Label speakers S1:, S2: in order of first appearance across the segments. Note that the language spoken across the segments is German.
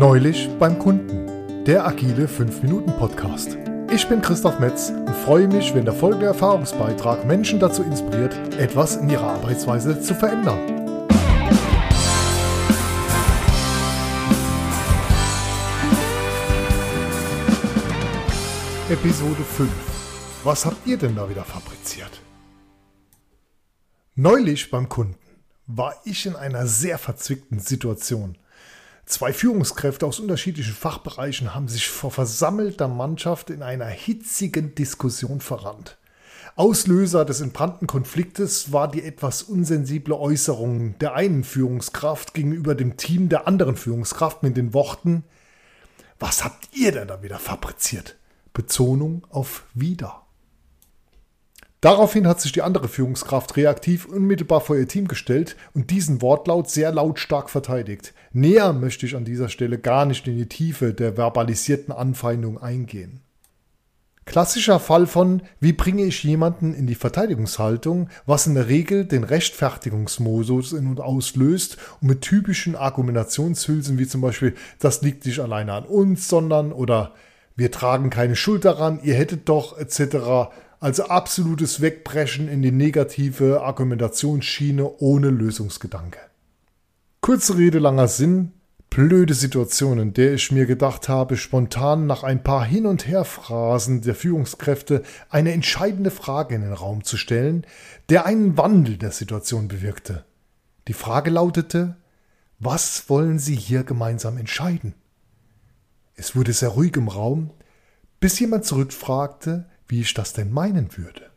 S1: Neulich beim Kunden, der agile 5-Minuten-Podcast. Ich bin Christoph Metz und freue mich, wenn der folgende Erfahrungsbeitrag Menschen dazu inspiriert, etwas in ihrer Arbeitsweise zu verändern. Episode 5. Was habt ihr denn da wieder fabriziert? Neulich beim Kunden war ich in einer sehr verzwickten Situation. Zwei Führungskräfte aus unterschiedlichen Fachbereichen haben sich vor versammelter Mannschaft in einer hitzigen Diskussion verrannt. Auslöser des entbrannten Konfliktes war die etwas unsensible Äußerung der einen Führungskraft gegenüber dem Team der anderen Führungskraft mit den Worten Was habt ihr denn da wieder fabriziert? Betonung auf wieder. Daraufhin hat sich die andere Führungskraft reaktiv unmittelbar vor ihr Team gestellt und diesen Wortlaut sehr lautstark verteidigt. Näher möchte ich an dieser Stelle gar nicht in die Tiefe der verbalisierten Anfeindung eingehen. Klassischer Fall von, wie bringe ich jemanden in die Verteidigungshaltung, was in der Regel den Rechtfertigungsmodus in und auslöst und mit typischen Argumentationshülsen wie zum Beispiel, das liegt nicht alleine an uns, sondern oder wir tragen keine Schuld daran, ihr hättet doch etc also absolutes Wegbrechen in die negative Argumentationsschiene ohne Lösungsgedanke. Kurze Rede, langer Sinn, blöde Situation, in der ich mir gedacht habe, spontan nach ein paar Hin- und Herphrasen der Führungskräfte eine entscheidende Frage in den Raum zu stellen, der einen Wandel der Situation bewirkte. Die Frage lautete, was wollen Sie hier gemeinsam entscheiden? Es wurde sehr ruhig im Raum, bis jemand zurückfragte, wie ich das denn meinen würde.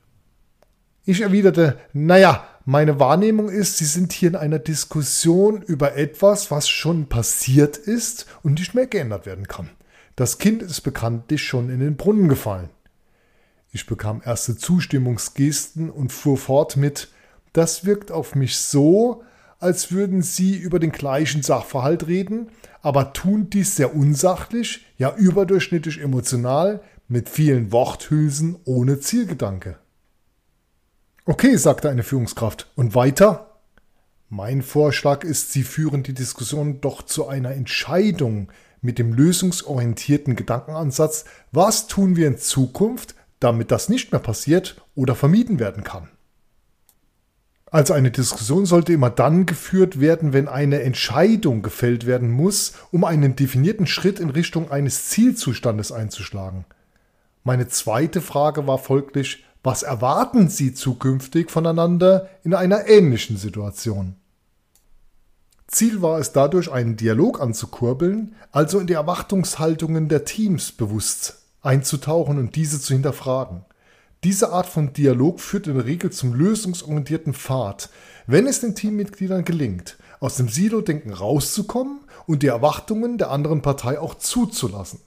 S1: Ich erwiderte, naja, meine Wahrnehmung ist, Sie sind hier in einer Diskussion über etwas, was schon passiert ist und nicht mehr geändert werden kann. Das Kind ist bekanntlich schon in den Brunnen gefallen. Ich bekam erste Zustimmungsgesten und fuhr fort mit, das wirkt auf mich so, als würden Sie über den gleichen Sachverhalt reden, aber tun dies sehr unsachlich, ja überdurchschnittlich emotional, mit vielen Worthülsen ohne Zielgedanke. Okay, sagte eine Führungskraft. Und weiter? Mein Vorschlag ist, Sie führen die Diskussion doch zu einer Entscheidung mit dem lösungsorientierten Gedankenansatz, was tun wir in Zukunft, damit das nicht mehr passiert oder vermieden werden kann. Also eine Diskussion sollte immer dann geführt werden, wenn eine Entscheidung gefällt werden muss, um einen definierten Schritt in Richtung eines Zielzustandes einzuschlagen. Meine zweite Frage war folglich, was erwarten Sie zukünftig voneinander in einer ähnlichen Situation? Ziel war es dadurch, einen Dialog anzukurbeln, also in die Erwartungshaltungen der Teams bewusst einzutauchen und diese zu hinterfragen. Diese Art von Dialog führt in der Regel zum lösungsorientierten Pfad, wenn es den Teammitgliedern gelingt, aus dem Silo-Denken rauszukommen und die Erwartungen der anderen Partei auch zuzulassen.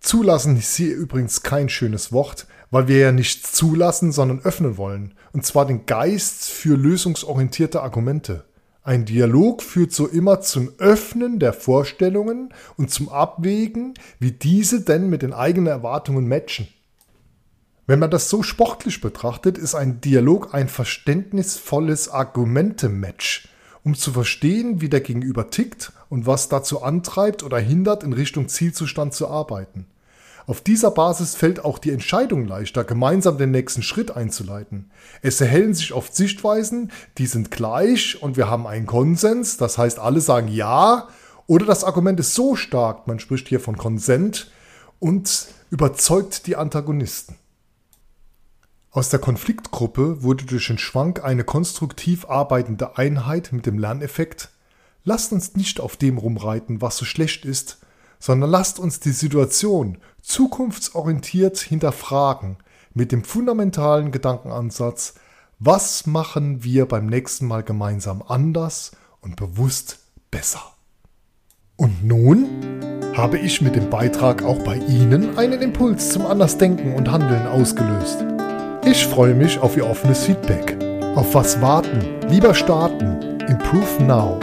S1: Zulassen ist hier übrigens kein schönes Wort, weil wir ja nicht zulassen, sondern öffnen wollen. Und zwar den Geist für lösungsorientierte Argumente. Ein Dialog führt so immer zum Öffnen der Vorstellungen und zum Abwägen, wie diese denn mit den eigenen Erwartungen matchen. Wenn man das so sportlich betrachtet, ist ein Dialog ein verständnisvolles Argumente-Match, um zu verstehen, wie der Gegenüber tickt und was dazu antreibt oder hindert, in Richtung Zielzustand zu arbeiten. Auf dieser Basis fällt auch die Entscheidung leichter, gemeinsam den nächsten Schritt einzuleiten. Es erhellen sich oft Sichtweisen, die sind gleich und wir haben einen Konsens, das heißt alle sagen ja, oder das Argument ist so stark, man spricht hier von Konsent, und überzeugt die Antagonisten. Aus der Konfliktgruppe wurde durch den Schwank eine konstruktiv arbeitende Einheit mit dem Lerneffekt Lasst uns nicht auf dem rumreiten, was so schlecht ist, sondern lasst uns die Situation zukunftsorientiert hinterfragen mit dem fundamentalen Gedankenansatz, was machen wir beim nächsten Mal gemeinsam anders und bewusst besser. Und nun habe ich mit dem Beitrag auch bei Ihnen einen Impuls zum Andersdenken und Handeln ausgelöst. Ich freue mich auf Ihr offenes Feedback. Auf was warten? Lieber starten. Improve now.